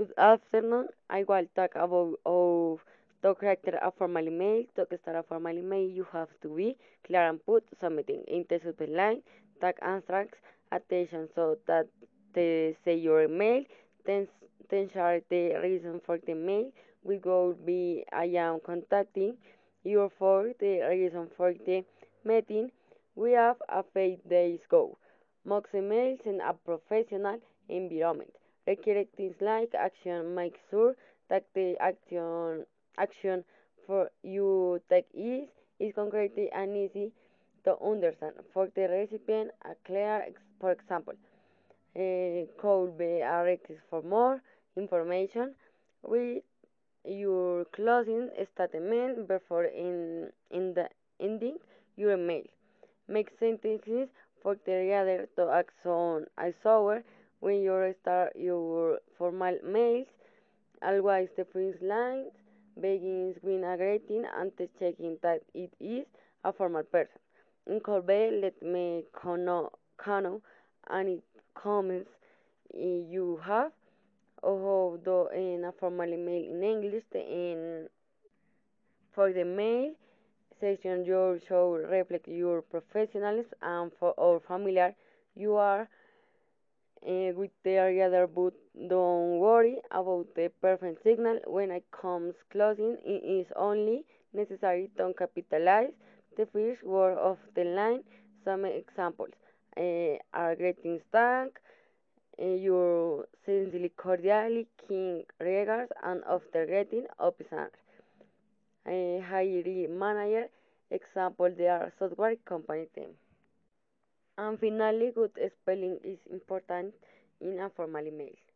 Good afternoon. I will talk about how to create a formal email. To start a formal email, you have to be clear and put something in the subject line that attracts attention so that they say your email. Then, then share the reason for the mail. We will be I am contacting you for the reason for the meeting. We have a few days go. Most emails in a professional environment require things like action. Make sure that the action action for you take is is concrete and easy to understand. For the recipient, a clear, for example, uh, could be a request for more information with your closing statement before in, in the ending your email. Make sentences for the reader to act on as sour when you start your formal mails. Always the first line begins with a greeting and checking that it is a formal person. In Colby, let me know, any comments eh, you have do in a formal email in English in for the mail section you should reflect your professionalism and for or familiar you are uh, with the other but don't worry about the perfect signal. When it comes closing it is only necessary to capitalize the first word of the line. Some examples uh, are greetings thank uh, your sincerely cordially king regards and after greeting officer uh, hiring manager. Example they are software company team and finally, good spelling is important in a formal email.